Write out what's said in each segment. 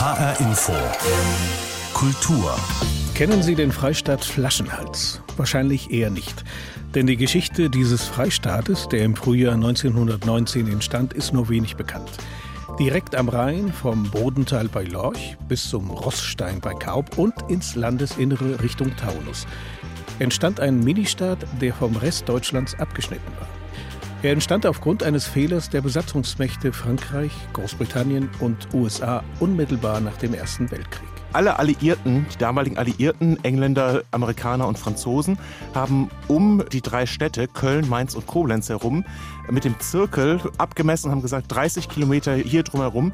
HR Info. Kultur. Kennen Sie den Freistaat Flaschenhals? Wahrscheinlich eher nicht. Denn die Geschichte dieses Freistaates, der im Frühjahr 1919 entstand, ist nur wenig bekannt. Direkt am Rhein, vom Bodental bei Lorch bis zum Rossstein bei Kaub und ins Landesinnere Richtung Taunus, entstand ein Ministaat, der vom Rest Deutschlands abgeschnitten war. Er entstand aufgrund eines Fehlers der Besatzungsmächte Frankreich, Großbritannien und USA unmittelbar nach dem Ersten Weltkrieg. Alle Alliierten, die damaligen Alliierten, Engländer, Amerikaner und Franzosen, haben um die drei Städte Köln, Mainz und Koblenz herum mit dem Zirkel abgemessen und haben gesagt, 30 Kilometer hier drumherum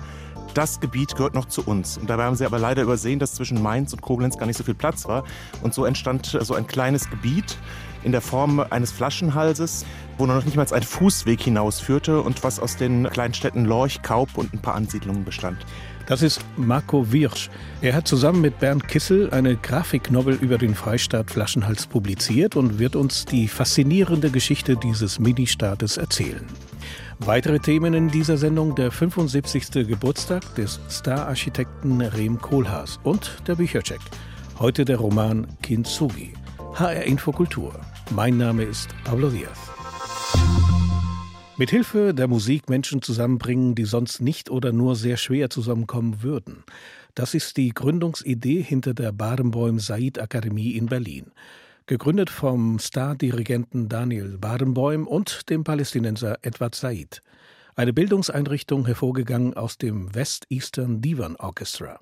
das Gebiet gehört noch zu uns. Und dabei haben sie aber leider übersehen, dass zwischen Mainz und Koblenz gar nicht so viel Platz war. Und so entstand so ein kleines Gebiet in der Form eines Flaschenhalses, wo noch nicht mal ein Fußweg hinausführte und was aus den kleinen Städten Lorch, Kaub und ein paar Ansiedlungen bestand. Das ist Marco Wirsch. Er hat zusammen mit Bernd Kissel eine Grafiknovel über den Freistaat Flaschenhals publiziert und wird uns die faszinierende Geschichte dieses Ministaates erzählen. Weitere Themen in dieser Sendung der 75. Geburtstag des Stararchitekten Rem Kohlhaas und der Büchercheck. Heute der Roman Kintsugi. HR Infokultur. Mein Name ist Pablo Diaz. Mit Hilfe der Musik Menschen zusammenbringen, die sonst nicht oder nur sehr schwer zusammenkommen würden. Das ist die Gründungsidee hinter der Barenboim Said Akademie in Berlin gegründet vom Star-Dirigenten Daniel Barenboim und dem Palästinenser Edward Said. Eine Bildungseinrichtung hervorgegangen aus dem West Eastern Divan Orchestra.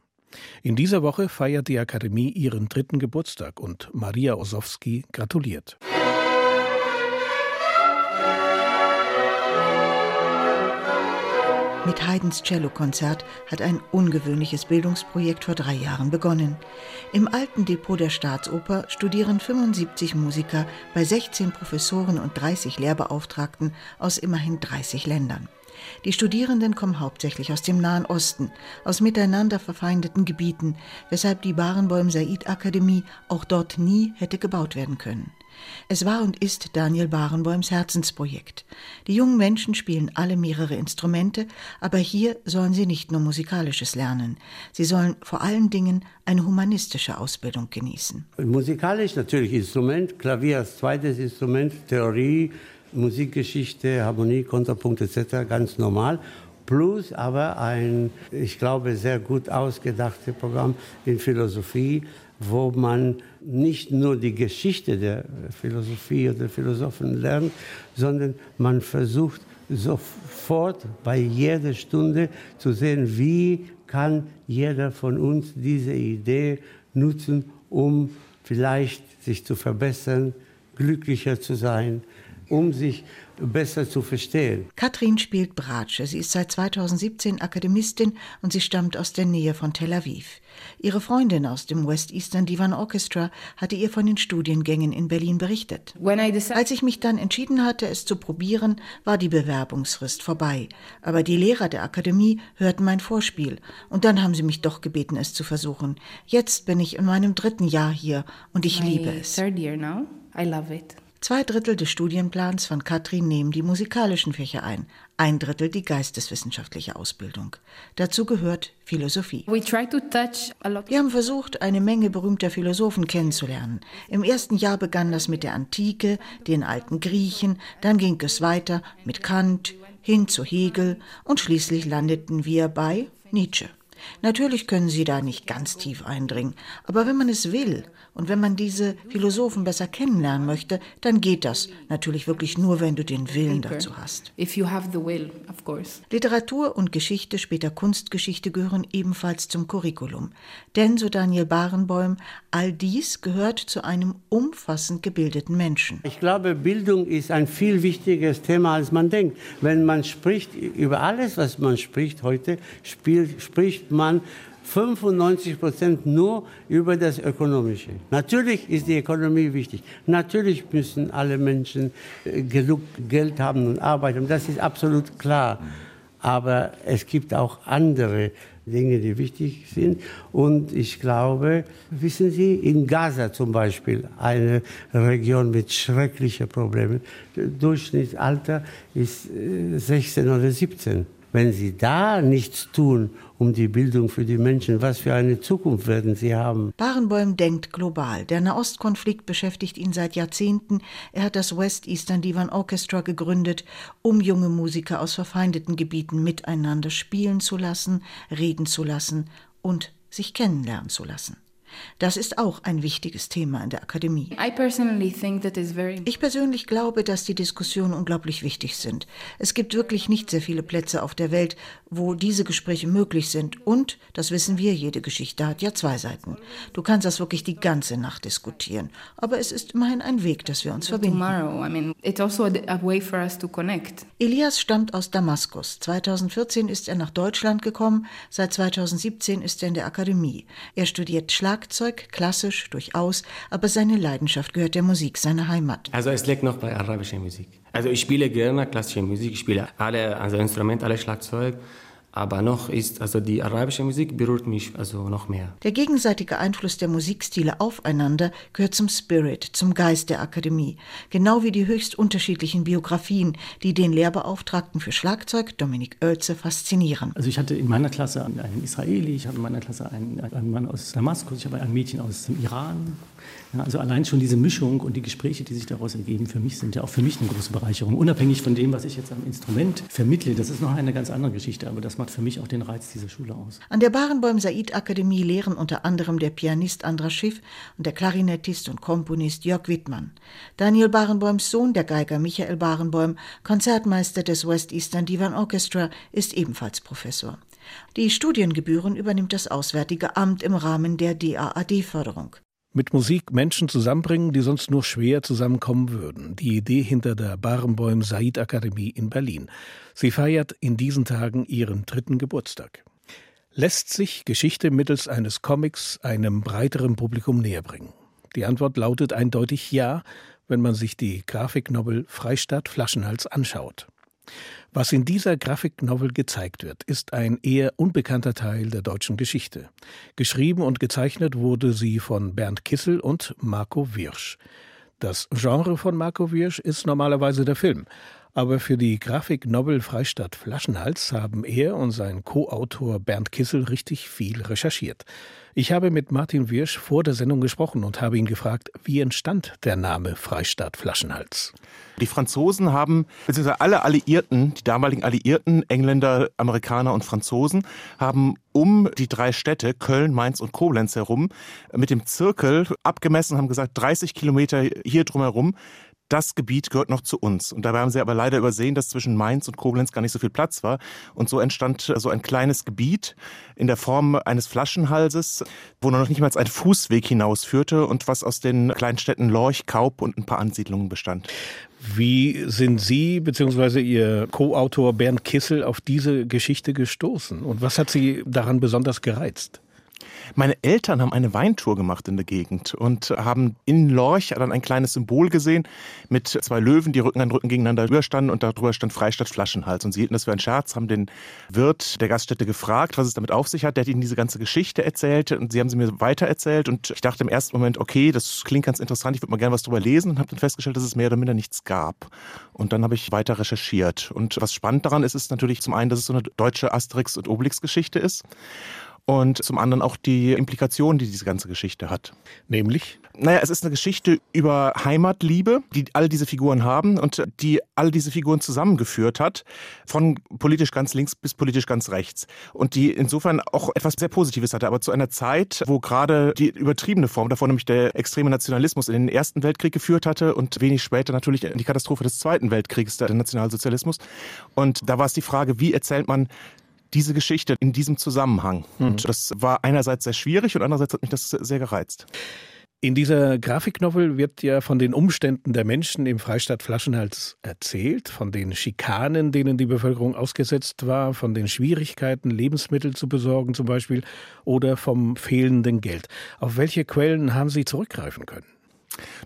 In dieser Woche feiert die Akademie ihren dritten Geburtstag und Maria Osowski gratuliert. Mit Haydns Cellokonzert hat ein ungewöhnliches Bildungsprojekt vor drei Jahren begonnen. Im alten Depot der Staatsoper studieren 75 Musiker bei 16 Professoren und 30 Lehrbeauftragten aus immerhin 30 Ländern. Die Studierenden kommen hauptsächlich aus dem Nahen Osten, aus miteinander verfeindeten Gebieten, weshalb die Barenboim Said Akademie auch dort nie hätte gebaut werden können. Es war und ist Daniel Barenboims Herzensprojekt. Die jungen Menschen spielen alle mehrere Instrumente, aber hier sollen sie nicht nur musikalisches lernen. Sie sollen vor allen Dingen eine humanistische Ausbildung genießen. Musikalisch natürlich Instrument, Klavier als zweites Instrument, Theorie, Musikgeschichte, Harmonie, Kontrapunkt etc. ganz normal. Plus aber ein, ich glaube, sehr gut ausgedachtes Programm in Philosophie, wo man nicht nur die Geschichte der Philosophie oder Philosophen lernt, sondern man versucht sofort bei jeder Stunde zu sehen, wie kann jeder von uns diese Idee nutzen, um vielleicht sich zu verbessern, glücklicher zu sein, um sich besser zu verstehen. Katrin spielt Bratsche. Sie ist seit 2017 Akademistin und sie stammt aus der Nähe von Tel Aviv. Ihre Freundin aus dem West Eastern Divan Orchestra hatte ihr von den Studiengängen in Berlin berichtet. Als ich mich dann entschieden hatte, es zu probieren, war die Bewerbungsfrist vorbei. Aber die Lehrer der Akademie hörten mein Vorspiel und dann haben sie mich doch gebeten, es zu versuchen. Jetzt bin ich in meinem dritten Jahr hier und ich My liebe es. Third year now. I love it. Zwei Drittel des Studienplans von Katrin nehmen die musikalischen Fächer ein, ein Drittel die geisteswissenschaftliche Ausbildung. Dazu gehört Philosophie. Wir haben versucht, eine Menge berühmter Philosophen kennenzulernen. Im ersten Jahr begann das mit der Antike, den alten Griechen, dann ging es weiter mit Kant, hin zu Hegel und schließlich landeten wir bei Nietzsche. Natürlich können Sie da nicht ganz tief eindringen, aber wenn man es will und wenn man diese Philosophen besser kennenlernen möchte, dann geht das. Natürlich wirklich nur, wenn du den Willen dazu hast. Will, Literatur und Geschichte, später Kunstgeschichte gehören ebenfalls zum Curriculum. Denn, so Daniel Barenboim, all dies gehört zu einem umfassend gebildeten Menschen. Ich glaube, Bildung ist ein viel wichtigeres Thema, als man denkt. Wenn man spricht über alles, was man spricht heute, spielt, spricht man 95 Prozent nur über das Ökonomische. Natürlich ist die Ökonomie wichtig. Natürlich müssen alle Menschen äh, genug Geld haben und arbeiten. Das ist absolut klar. Aber es gibt auch andere Dinge, die wichtig sind. Und ich glaube, wissen Sie, in Gaza zum Beispiel, eine Region mit schrecklichen Problemen, Durchschnittsalter ist 16 äh, oder 17. Wenn Sie da nichts tun, um die Bildung für die Menschen. Was für eine Zukunft werden sie haben? Barenboim denkt global. Der Nahostkonflikt beschäftigt ihn seit Jahrzehnten. Er hat das West Eastern Divan Orchestra gegründet, um junge Musiker aus verfeindeten Gebieten miteinander spielen zu lassen, reden zu lassen und sich kennenlernen zu lassen. Das ist auch ein wichtiges Thema in der Akademie. Ich persönlich glaube, dass die Diskussionen unglaublich wichtig sind. Es gibt wirklich nicht sehr viele Plätze auf der Welt, wo diese Gespräche möglich sind. Und, das wissen wir, jede Geschichte hat ja zwei Seiten. Du kannst das wirklich die ganze Nacht diskutieren. Aber es ist immerhin ein Weg, dass wir uns verbinden. Also Elias stammt aus Damaskus. 2014 ist er nach Deutschland gekommen. Seit 2017 ist er in der Akademie. Er studiert Schlag Schlagzeug, klassisch durchaus, aber seine Leidenschaft gehört der Musik seiner Heimat. Also es liegt noch bei arabischer Musik. Also ich spiele gerne klassische Musik, ich spiele alle also Instrumente, alle Schlagzeug, aber noch ist, also die arabische Musik berührt mich also noch mehr. Der gegenseitige Einfluss der Musikstile aufeinander gehört zum Spirit, zum Geist der Akademie. Genau wie die höchst unterschiedlichen Biografien, die den Lehrbeauftragten für Schlagzeug, Dominik Oelze, faszinieren. Also ich hatte in meiner Klasse einen Israeli, ich hatte in meiner Klasse einen, einen Mann aus Damaskus, ich habe ein Mädchen aus dem Iran, ja, also allein schon diese Mischung und die Gespräche, die sich daraus ergeben, für mich sind ja auch für mich eine große Bereicherung. Unabhängig von dem, was ich jetzt am Instrument vermittle, das ist noch eine ganz andere Geschichte, aber das macht für mich auch den Reiz dieser Schule aus. An der Barenboim Said Akademie lehren unter anderem der Pianist Andras Schiff und der Klarinettist und Komponist Jörg Wittmann. Daniel Barenboims Sohn, der Geiger Michael Barenboim, Konzertmeister des West Eastern Divan Orchestra, ist ebenfalls Professor. Die Studiengebühren übernimmt das Auswärtige Amt im Rahmen der DAAD-Förderung mit Musik Menschen zusammenbringen, die sonst nur schwer zusammenkommen würden. Die Idee hinter der Barenbäum Said Akademie in Berlin. Sie feiert in diesen Tagen ihren dritten Geburtstag. Lässt sich Geschichte mittels eines Comics einem breiteren Publikum näherbringen? Die Antwort lautet eindeutig ja, wenn man sich die Grafiknovel Freistadt Flaschenhals anschaut. Was in dieser Grafiknovel gezeigt wird, ist ein eher unbekannter Teil der deutschen Geschichte. Geschrieben und gezeichnet wurde sie von Bernd Kissel und Marco Wirsch. Das Genre von Marco Wirsch ist normalerweise der Film. Aber für die Grafiknovel Freistadt Flaschenhals haben er und sein Co-Autor Bernd Kissel richtig viel recherchiert. Ich habe mit Martin Wirsch vor der Sendung gesprochen und habe ihn gefragt, wie entstand der Name Freistadt Flaschenhals? Die Franzosen haben, beziehungsweise alle Alliierten, die damaligen Alliierten, Engländer, Amerikaner und Franzosen, haben um die drei Städte, Köln, Mainz und Koblenz herum, mit dem Zirkel abgemessen, haben gesagt, 30 Kilometer hier drumherum, das Gebiet gehört noch zu uns. Und dabei haben sie aber leider übersehen, dass zwischen Mainz und Koblenz gar nicht so viel Platz war. Und so entstand so ein kleines Gebiet in der Form eines Flaschenhalses, wo noch nicht mal ein Fußweg hinausführte und was aus den kleinen Städten Lorch, Kaup und ein paar Ansiedlungen bestand. Wie sind Sie bzw. Ihr Co-Autor Bernd Kissel auf diese Geschichte gestoßen? Und was hat Sie daran besonders gereizt? Meine Eltern haben eine Weintour gemacht in der Gegend und haben in Lorch dann ein kleines Symbol gesehen mit zwei Löwen, die Rücken an Rücken gegeneinander überstanden und darüber stand Freistadt Flaschenhals. Und sie hielten das für einen Scherz, haben den Wirt der Gaststätte gefragt, was es damit auf sich hat. Der hat ihnen diese ganze Geschichte erzählt und sie haben sie mir weitererzählt. Und ich dachte im ersten Moment, okay, das klingt ganz interessant, ich würde mal gerne was drüber lesen und habe dann festgestellt, dass es mehr oder minder nichts gab. Und dann habe ich weiter recherchiert. Und was spannend daran ist, ist natürlich zum einen, dass es so eine deutsche Asterix- und Obelix-Geschichte ist und zum anderen auch die Implikationen, die diese ganze Geschichte hat. Nämlich? Naja, es ist eine Geschichte über Heimatliebe, die all diese Figuren haben und die all diese Figuren zusammengeführt hat, von politisch ganz links bis politisch ganz rechts. Und die insofern auch etwas sehr Positives hatte, aber zu einer Zeit, wo gerade die übertriebene Form davon, nämlich der extreme Nationalismus in den Ersten Weltkrieg geführt hatte und wenig später natürlich die Katastrophe des Zweiten Weltkriegs, der Nationalsozialismus. Und da war es die Frage, wie erzählt man diese Geschichte in diesem Zusammenhang. Mhm. Und das war einerseits sehr schwierig und andererseits hat mich das sehr gereizt. In dieser Grafiknovel wird ja von den Umständen der Menschen im Freistaat Flaschenhals erzählt, von den Schikanen, denen die Bevölkerung ausgesetzt war, von den Schwierigkeiten, Lebensmittel zu besorgen zum Beispiel, oder vom fehlenden Geld. Auf welche Quellen haben Sie zurückgreifen können?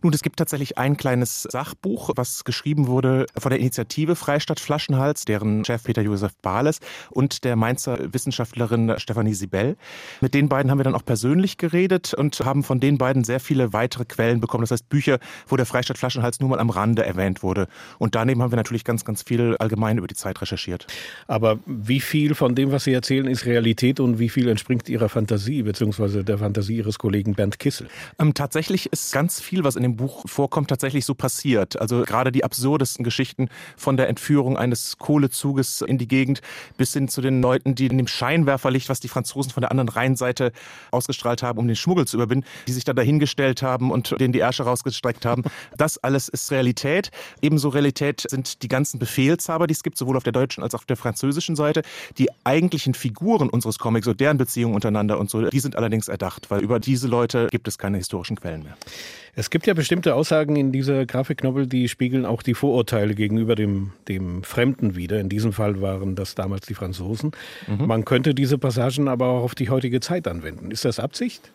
Nun, es gibt tatsächlich ein kleines Sachbuch, was geschrieben wurde von der Initiative Freistadt Flaschenhals, deren Chef Peter Josef Bahles und der Mainzer Wissenschaftlerin Stefanie Sibel. Mit den beiden haben wir dann auch persönlich geredet und haben von den beiden sehr viele weitere Quellen bekommen. Das heißt Bücher, wo der Freistadt Flaschenhals nur mal am Rande erwähnt wurde. Und daneben haben wir natürlich ganz, ganz viel allgemein über die Zeit recherchiert. Aber wie viel von dem, was Sie erzählen, ist Realität und wie viel entspringt Ihrer Fantasie beziehungsweise der Fantasie Ihres Kollegen Bernd Kissel? Ähm, tatsächlich ist ganz viel, was in dem Buch vorkommt, tatsächlich so passiert. Also gerade die absurdesten Geschichten von der Entführung eines Kohlezuges in die Gegend bis hin zu den Leuten, die in dem Scheinwerferlicht, was die Franzosen von der anderen Rheinseite ausgestrahlt haben, um den Schmuggel zu überwinden, die sich da dahingestellt haben und denen die Ärsche rausgestreckt haben. Das alles ist Realität. Ebenso Realität sind die ganzen Befehlshaber, die es gibt, sowohl auf der deutschen als auch auf der französischen Seite. Die eigentlichen Figuren unseres Comics, so deren Beziehungen untereinander und so, die sind allerdings erdacht, weil über diese Leute gibt es keine historischen Quellen mehr. Es gibt ja bestimmte Aussagen in dieser Grafiknovel, die spiegeln auch die Vorurteile gegenüber dem, dem Fremden wider. In diesem Fall waren das damals die Franzosen. Mhm. Man könnte diese Passagen aber auch auf die heutige Zeit anwenden. Ist das Absicht?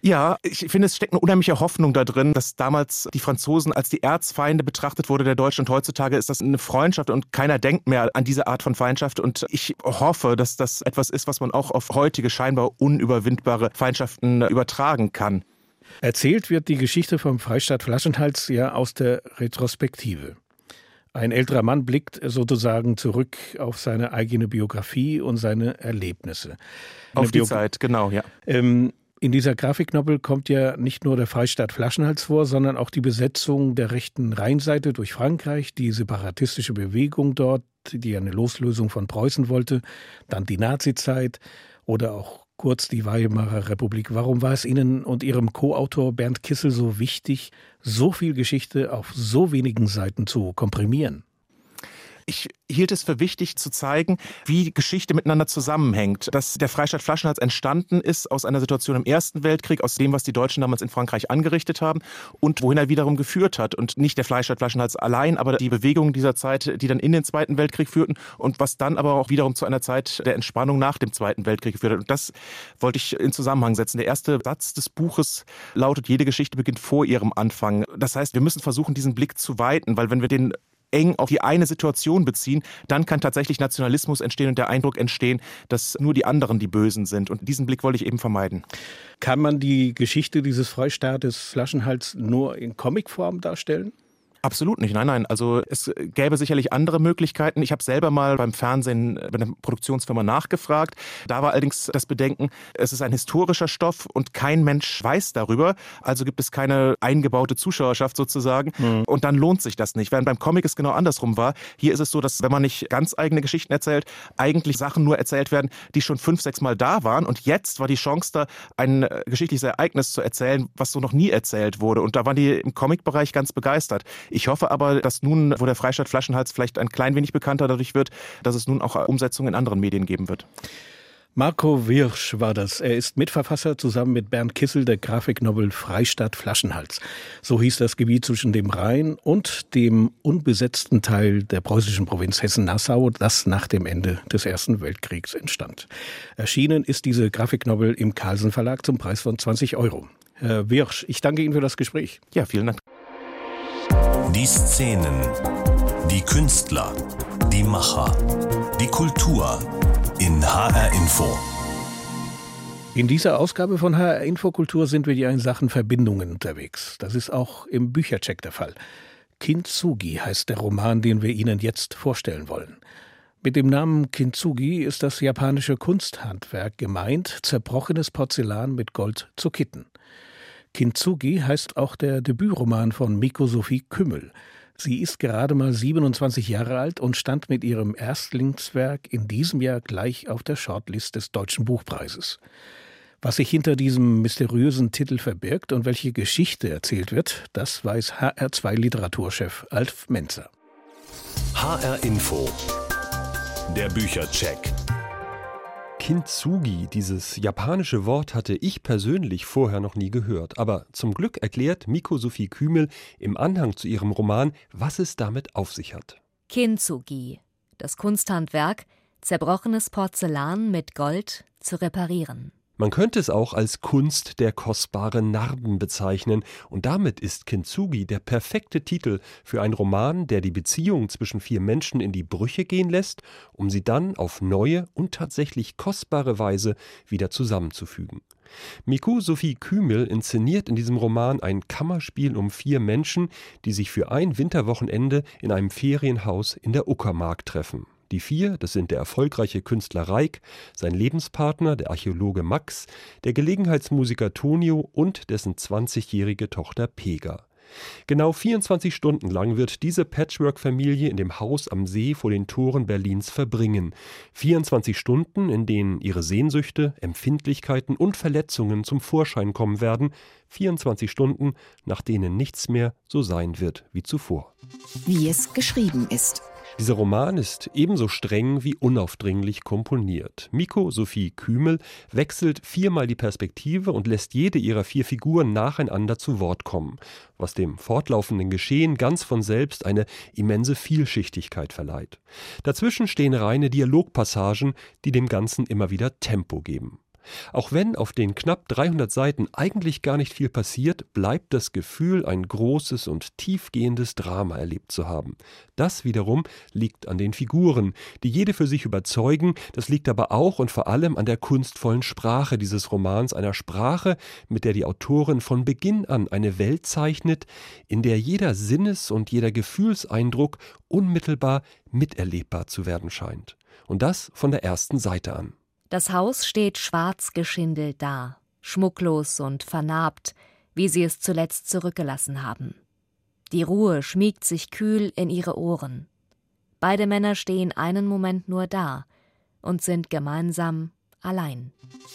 Ja, ich finde, es steckt eine unheimliche Hoffnung da drin, dass damals die Franzosen als die Erzfeinde betrachtet wurde der Deutschen und heutzutage ist das eine Freundschaft und keiner denkt mehr an diese Art von Feindschaft und ich hoffe, dass das etwas ist, was man auch auf heutige scheinbar unüberwindbare Feindschaften übertragen kann. Erzählt wird die Geschichte vom Freistaat Flaschenhals ja aus der Retrospektive. Ein älterer Mann blickt sozusagen zurück auf seine eigene Biografie und seine Erlebnisse. Eine auf die Bio Zeit, genau, ja. Ähm, in dieser Grafiknovel kommt ja nicht nur der Freistaat Flaschenhals vor, sondern auch die Besetzung der rechten Rheinseite durch Frankreich, die separatistische Bewegung dort, die eine Loslösung von Preußen wollte, dann die Nazizeit oder auch kurz die Weimarer Republik. Warum war es Ihnen und Ihrem Co-Autor Bernd Kissel so wichtig, so viel Geschichte auf so wenigen Seiten zu komprimieren? Ich hielt es für wichtig zu zeigen, wie Geschichte miteinander zusammenhängt. Dass der Freistaat Flaschenhals entstanden ist aus einer Situation im Ersten Weltkrieg, aus dem, was die Deutschen damals in Frankreich angerichtet haben und wohin er wiederum geführt hat. Und nicht der Freistaat Flaschenhals allein, aber die Bewegungen dieser Zeit, die dann in den Zweiten Weltkrieg führten und was dann aber auch wiederum zu einer Zeit der Entspannung nach dem Zweiten Weltkrieg geführt hat. Und das wollte ich in Zusammenhang setzen. Der erste Satz des Buches lautet, jede Geschichte beginnt vor ihrem Anfang. Das heißt, wir müssen versuchen, diesen Blick zu weiten, weil wenn wir den eng auf die eine Situation beziehen, dann kann tatsächlich Nationalismus entstehen und der Eindruck entstehen, dass nur die anderen die Bösen sind. Und diesen Blick wollte ich eben vermeiden. Kann man die Geschichte dieses Freistaates Flaschenhals nur in Comicform darstellen? Absolut nicht, nein, nein. Also es gäbe sicherlich andere Möglichkeiten. Ich habe selber mal beim Fernsehen bei einer Produktionsfirma nachgefragt. Da war allerdings das Bedenken, es ist ein historischer Stoff und kein Mensch weiß darüber. Also gibt es keine eingebaute Zuschauerschaft sozusagen. Mhm. Und dann lohnt sich das nicht. Während beim Comic es genau andersrum war. Hier ist es so, dass wenn man nicht ganz eigene Geschichten erzählt, eigentlich Sachen nur erzählt werden, die schon fünf, sechs Mal da waren. Und jetzt war die Chance da, ein äh, geschichtliches Ereignis zu erzählen, was so noch nie erzählt wurde. Und da waren die im Comic-Bereich ganz begeistert. Ich hoffe aber, dass nun, wo der Freistaat Flaschenhals vielleicht ein klein wenig bekannter dadurch wird, dass es nun auch Umsetzungen in anderen Medien geben wird. Marco Wirsch war das. Er ist Mitverfasser zusammen mit Bernd Kissel der Grafiknovel Freistadt Flaschenhals. So hieß das Gebiet zwischen dem Rhein und dem unbesetzten Teil der preußischen Provinz Hessen-Nassau, das nach dem Ende des Ersten Weltkriegs entstand. Erschienen ist diese Grafiknovel im Carlsen Verlag zum Preis von 20 Euro. Herr Wirsch, ich danke Ihnen für das Gespräch. Ja, vielen Dank. Die Szenen, die Künstler, die Macher, die Kultur in HR Info. In dieser Ausgabe von HR Infokultur sind wir ja in Sachen Verbindungen unterwegs. Das ist auch im Büchercheck der Fall. Kintsugi heißt der Roman, den wir Ihnen jetzt vorstellen wollen. Mit dem Namen Kintsugi ist das japanische Kunsthandwerk gemeint, zerbrochenes Porzellan mit Gold zu kitten. Kintsugi heißt auch der Debütroman von Miko Sophie Kümmel. Sie ist gerade mal 27 Jahre alt und stand mit ihrem Erstlingswerk in diesem Jahr gleich auf der Shortlist des Deutschen Buchpreises. Was sich hinter diesem mysteriösen Titel verbirgt und welche Geschichte erzählt wird, das weiß HR2 Literaturchef Alf Menzer. HR Info. Der Büchercheck. Kintsugi, dieses japanische Wort hatte ich persönlich vorher noch nie gehört. Aber zum Glück erklärt Miko Sophie Kümel im Anhang zu ihrem Roman, was es damit auf sich hat. Kintsugi, das Kunsthandwerk, zerbrochenes Porzellan mit Gold zu reparieren. Man könnte es auch als Kunst der kostbaren Narben bezeichnen, und damit ist Kintsugi der perfekte Titel für einen Roman, der die Beziehung zwischen vier Menschen in die Brüche gehen lässt, um sie dann auf neue und tatsächlich kostbare Weise wieder zusammenzufügen. Miku Sophie Kümel inszeniert in diesem Roman ein Kammerspiel um vier Menschen, die sich für ein Winterwochenende in einem Ferienhaus in der Uckermark treffen. Die vier, das sind der erfolgreiche Künstler Reik, sein Lebenspartner, der Archäologe Max, der Gelegenheitsmusiker Tonio und dessen 20-jährige Tochter Pega. Genau 24 Stunden lang wird diese Patchwork-Familie in dem Haus am See vor den Toren Berlins verbringen. 24 Stunden, in denen ihre Sehnsüchte, Empfindlichkeiten und Verletzungen zum Vorschein kommen werden. 24 Stunden, nach denen nichts mehr so sein wird wie zuvor. Wie es geschrieben ist. Dieser Roman ist ebenso streng wie unaufdringlich komponiert. Miko Sophie Kümel wechselt viermal die Perspektive und lässt jede ihrer vier Figuren nacheinander zu Wort kommen, was dem fortlaufenden Geschehen ganz von selbst eine immense Vielschichtigkeit verleiht. Dazwischen stehen reine Dialogpassagen, die dem Ganzen immer wieder Tempo geben. Auch wenn auf den knapp 300 Seiten eigentlich gar nicht viel passiert, bleibt das Gefühl, ein großes und tiefgehendes Drama erlebt zu haben. Das wiederum liegt an den Figuren, die jede für sich überzeugen, das liegt aber auch und vor allem an der kunstvollen Sprache dieses Romans, einer Sprache, mit der die Autorin von Beginn an eine Welt zeichnet, in der jeder Sinnes- und jeder Gefühlseindruck unmittelbar miterlebbar zu werden scheint. Und das von der ersten Seite an. Das Haus steht schwarz geschindelt da, schmucklos und vernarbt, wie sie es zuletzt zurückgelassen haben. Die Ruhe schmiegt sich kühl in ihre Ohren. Beide Männer stehen einen Moment nur da und sind gemeinsam allein.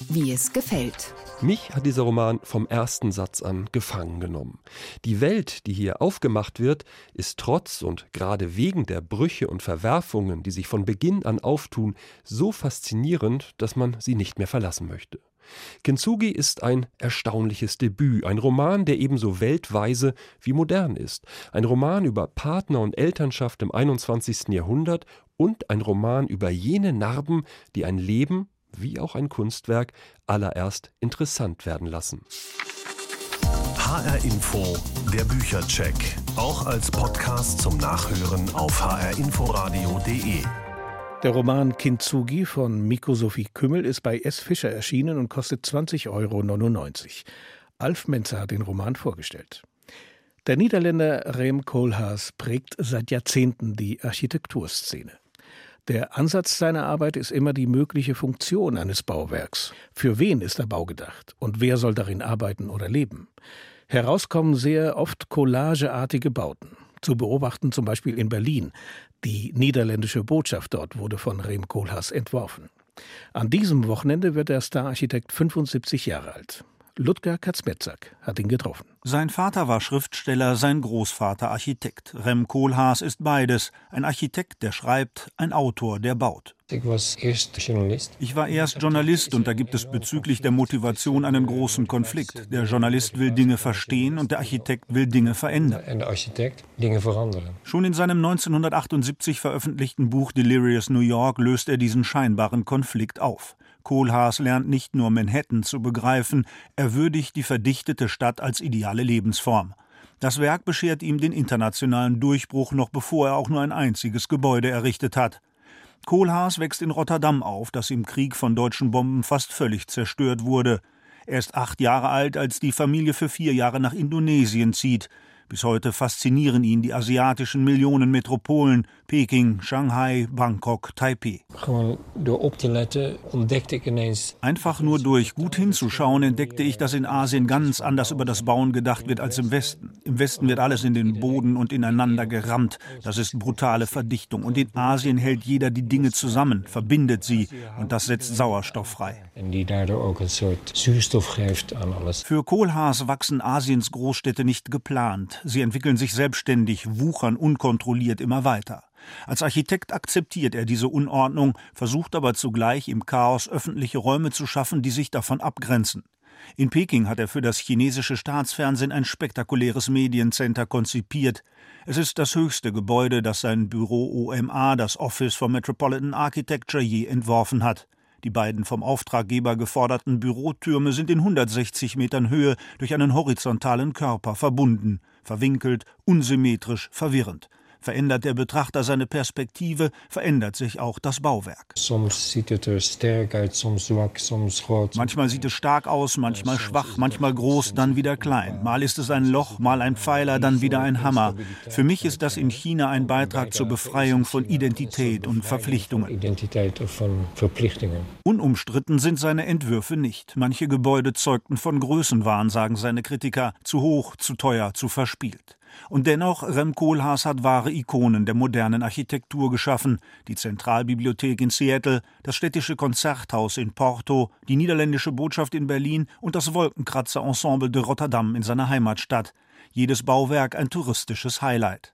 Wie es gefällt. Mich hat dieser Roman vom ersten Satz an gefangen genommen. Die Welt, die hier aufgemacht wird, ist trotz und gerade wegen der Brüche und Verwerfungen, die sich von Beginn an auftun, so faszinierend, dass man sie nicht mehr verlassen möchte. Kintsugi ist ein erstaunliches Debüt, ein Roman, der ebenso weltweise wie modern ist, ein Roman über Partner und Elternschaft im 21. Jahrhundert und ein Roman über jene Narben, die ein Leben wie auch ein Kunstwerk allererst interessant werden lassen. HR Info, der Büchercheck, auch als Podcast zum Nachhören auf hrinforadio.de. Der Roman Kintsugi von Miko Sophie Kümmel ist bei S. Fischer erschienen und kostet 20,99 Euro. Alf Menzer hat den Roman vorgestellt. Der Niederländer Rem Koolhaas prägt seit Jahrzehnten die Architekturszene. Der Ansatz seiner Arbeit ist immer die mögliche Funktion eines Bauwerks. Für wen ist der Bau gedacht und wer soll darin arbeiten oder leben? Herauskommen sehr oft collageartige Bauten. Zu beobachten zum Beispiel in Berlin. Die niederländische Botschaft dort wurde von Rem Koolhaas entworfen. An diesem Wochenende wird der Stararchitekt 75 Jahre alt. Ludger Katzmetzak hat ihn getroffen. Sein Vater war Schriftsteller, sein Großvater Architekt. Rem Koolhaas ist beides. Ein Architekt, der schreibt, ein Autor, der baut. Ich war erst Journalist. Ich war erst Journalist und da gibt es bezüglich der Motivation einen großen Konflikt. Der Journalist will Dinge verstehen und der Architekt will Dinge verändern. Und der Architekt Dinge verändern. Schon in seinem 1978 veröffentlichten Buch Delirious New York löst er diesen scheinbaren Konflikt auf. Kohlhaas lernt nicht nur Manhattan zu begreifen, er würdigt die verdichtete Stadt als ideale Lebensform. Das Werk beschert ihm den internationalen Durchbruch, noch bevor er auch nur ein einziges Gebäude errichtet hat. Kohlhaas wächst in Rotterdam auf, das im Krieg von deutschen Bomben fast völlig zerstört wurde. Er ist acht Jahre alt, als die Familie für vier Jahre nach Indonesien zieht. Bis heute faszinieren ihn die asiatischen Millionenmetropolen Peking, Shanghai, Bangkok, Taipei. Einfach nur durch gut hinzuschauen entdeckte ich, dass in Asien ganz anders über das Bauen gedacht wird als im Westen. Im Westen wird alles in den Boden und ineinander gerammt. Das ist brutale Verdichtung. Und in Asien hält jeder die Dinge zusammen, verbindet sie und das setzt Sauerstoff frei. Für Kohlhaas wachsen Asiens Großstädte nicht geplant. Sie entwickeln sich selbstständig, wuchern unkontrolliert immer weiter. Als Architekt akzeptiert er diese Unordnung, versucht aber zugleich im Chaos öffentliche Räume zu schaffen, die sich davon abgrenzen. In Peking hat er für das chinesische Staatsfernsehen ein spektakuläres Mediencenter konzipiert. Es ist das höchste Gebäude, das sein Büro OMA, das Office for Metropolitan Architecture, je entworfen hat. Die beiden vom Auftraggeber geforderten Bürotürme sind in 160 Metern Höhe durch einen horizontalen Körper verbunden, verwinkelt, unsymmetrisch, verwirrend. Verändert der Betrachter seine Perspektive, verändert sich auch das Bauwerk. Manchmal sieht es stark aus, manchmal schwach, manchmal groß, dann wieder klein. Mal ist es ein Loch, mal ein Pfeiler, dann wieder ein Hammer. Für mich ist das in China ein Beitrag zur Befreiung von Identität und Verpflichtungen. Unumstritten sind seine Entwürfe nicht. Manche Gebäude zeugten von Größenwahn, sagen seine Kritiker. Zu hoch, zu teuer, zu verspielt. Und dennoch, Rem Koolhaas hat wahre Ikonen der modernen Architektur geschaffen. Die Zentralbibliothek in Seattle, das städtische Konzerthaus in Porto, die niederländische Botschaft in Berlin und das Wolkenkratzer-Ensemble de Rotterdam in seiner Heimatstadt. Jedes Bauwerk ein touristisches Highlight.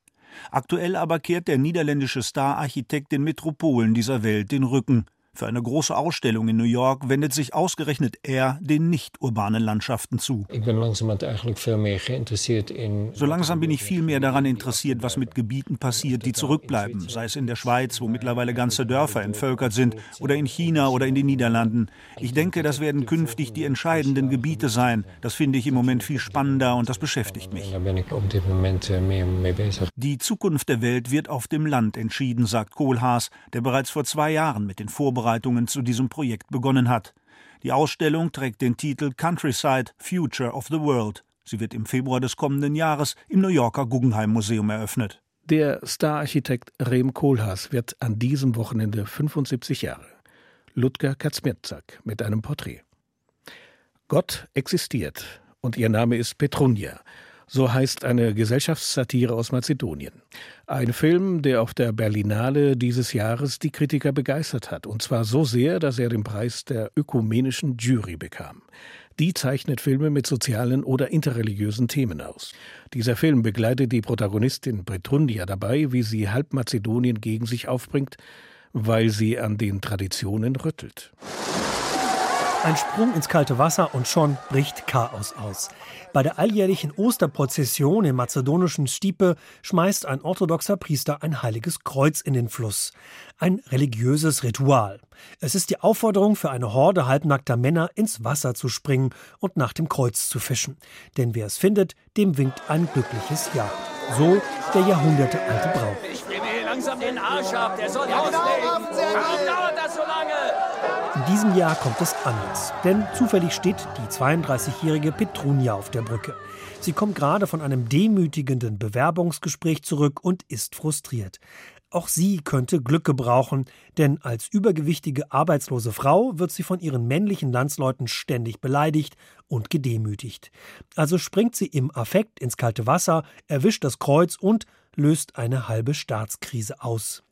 Aktuell aber kehrt der niederländische Star-Architekt den Metropolen dieser Welt den Rücken. Für eine große Ausstellung in New York wendet sich ausgerechnet er den nicht-urbanen Landschaften zu. Ich bin langsam eigentlich viel mehr geïnteresseerd in. So langsam bin ich viel mehr daran interessiert, was mit Gebieten passiert, die zurückbleiben, sei es in der Schweiz, wo mittlerweile ganze Dörfer entvölkert sind, oder in China oder in den Niederlanden. Ich denke, das werden künftig die entscheidenden Gebiete sein. Das finde ich im Moment viel spannender und das beschäftigt mich. Da bin ich moment. Die Zukunft der Welt wird auf dem Land entschieden, sagt Kohlhaas, der bereits vor zwei Jahren mit den Vorbereitungen zu diesem Projekt begonnen hat. Die Ausstellung trägt den Titel Countryside Future of the World. Sie wird im Februar des kommenden Jahres im New Yorker Guggenheim Museum eröffnet. Der Stararchitekt Rem Koolhaas wird an diesem Wochenende 75 Jahre. Ludger Katzmirczak mit einem Porträt. Gott existiert und ihr Name ist Petrunia. So heißt eine Gesellschaftssatire aus Mazedonien. Ein Film, der auf der Berlinale dieses Jahres die Kritiker begeistert hat. Und zwar so sehr, dass er den Preis der ökumenischen Jury bekam. Die zeichnet Filme mit sozialen oder interreligiösen Themen aus. Dieser Film begleitet die Protagonistin Petrundia dabei, wie sie halb Mazedonien gegen sich aufbringt, weil sie an den Traditionen rüttelt. Ein Sprung ins kalte Wasser und schon bricht Chaos aus. Bei der alljährlichen Osterprozession im mazedonischen Stipe schmeißt ein orthodoxer Priester ein heiliges Kreuz in den Fluss. Ein religiöses Ritual. Es ist die Aufforderung für eine Horde halbnackter Männer ins Wasser zu springen und nach dem Kreuz zu fischen. Denn wer es findet, dem winkt ein glückliches Jahr. So der jahrhundertealte Brauch. Ich friere hier langsam den Arsch ab, der soll ja, auslegen. Warum dauert das so lange? Diesem Jahr kommt es anders, denn zufällig steht die 32-jährige Petrunia auf der Brücke. Sie kommt gerade von einem demütigenden Bewerbungsgespräch zurück und ist frustriert. Auch sie könnte Glück gebrauchen, denn als übergewichtige arbeitslose Frau wird sie von ihren männlichen Landsleuten ständig beleidigt und gedemütigt. Also springt sie im Affekt ins kalte Wasser, erwischt das Kreuz und löst eine halbe Staatskrise aus.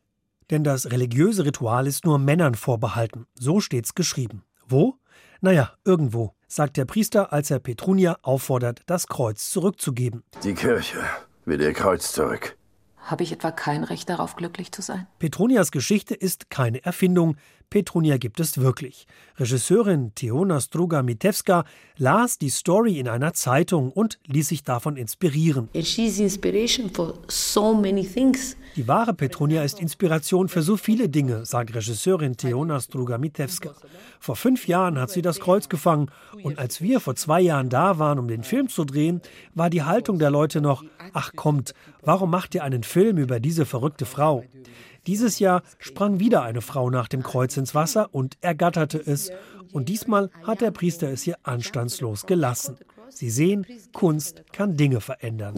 Denn das religiöse Ritual ist nur Männern vorbehalten. So steht's geschrieben. Wo? Naja, irgendwo, sagt der Priester, als er Petrunia auffordert, das Kreuz zurückzugeben. Die Kirche will ihr Kreuz zurück. Habe ich etwa kein Recht darauf, glücklich zu sein? Petronias Geschichte ist keine Erfindung. Petrunia gibt es wirklich. Regisseurin Teona Struga Mitewska las die Story in einer Zeitung und ließ sich davon inspirieren. So die wahre Petronia ist Inspiration für so viele Dinge, sagt Regisseurin Teona Struga Mitewska. Vor fünf Jahren hat sie das Kreuz gefangen und als wir vor zwei Jahren da waren, um den Film zu drehen, war die Haltung der Leute noch, ach kommt, warum macht ihr einen Film über diese verrückte Frau? Dieses Jahr sprang wieder eine Frau nach dem Kreuz ins Wasser und ergatterte es. Und diesmal hat der Priester es ihr anstandslos gelassen. Sie sehen, Kunst kann Dinge verändern.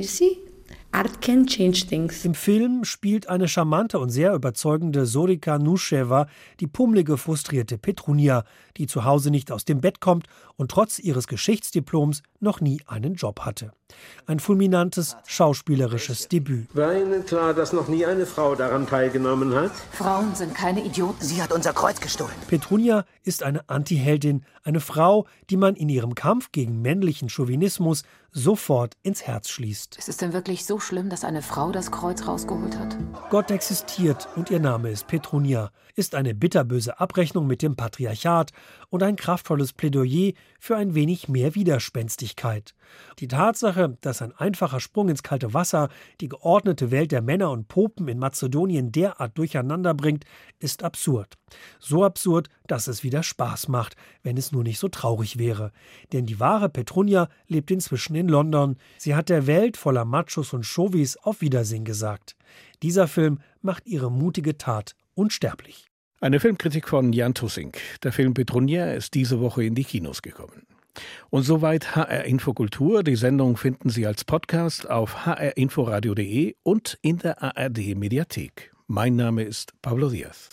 Art can change things. Im Film spielt eine charmante und sehr überzeugende Sorika Nusheva die pummelige, frustrierte Petrunia, die zu Hause nicht aus dem Bett kommt und trotz ihres Geschichtsdiploms noch nie einen Job hatte. Ein fulminantes schauspielerisches Debüt. War Ihnen klar, dass noch nie eine Frau daran teilgenommen hat? Frauen sind keine Idioten. Sie hat unser Kreuz gestohlen. Petrunia ist eine Antiheldin, eine Frau, die man in ihrem Kampf gegen männlichen Chauvinismus sofort ins Herz schließt. Ist es denn wirklich so schlimm, dass eine Frau das Kreuz rausgeholt hat? Gott existiert und ihr Name ist Petrunia, ist eine bitterböse Abrechnung mit dem Patriarchat und ein kraftvolles Plädoyer für ein wenig mehr Widerspenstigkeit. Die Tatsache, dass ein einfacher Sprung ins kalte Wasser die geordnete Welt der Männer und Popen in Mazedonien derart durcheinander bringt, ist absurd. So absurd, dass es wieder Spaß macht, wenn es nur nicht so traurig wäre. Denn die wahre Petrunia lebt inzwischen in London. Sie hat der Welt voller Machos und Chauvis auf Wiedersehen gesagt. Dieser Film macht ihre mutige Tat unsterblich. Eine Filmkritik von Jan Tussing. Der Film Petrunia ist diese Woche in die Kinos gekommen. Und soweit HR Infokultur. Die Sendung finden Sie als Podcast auf hrinforadio.de und in der ARD Mediathek. Mein Name ist Pablo Diaz.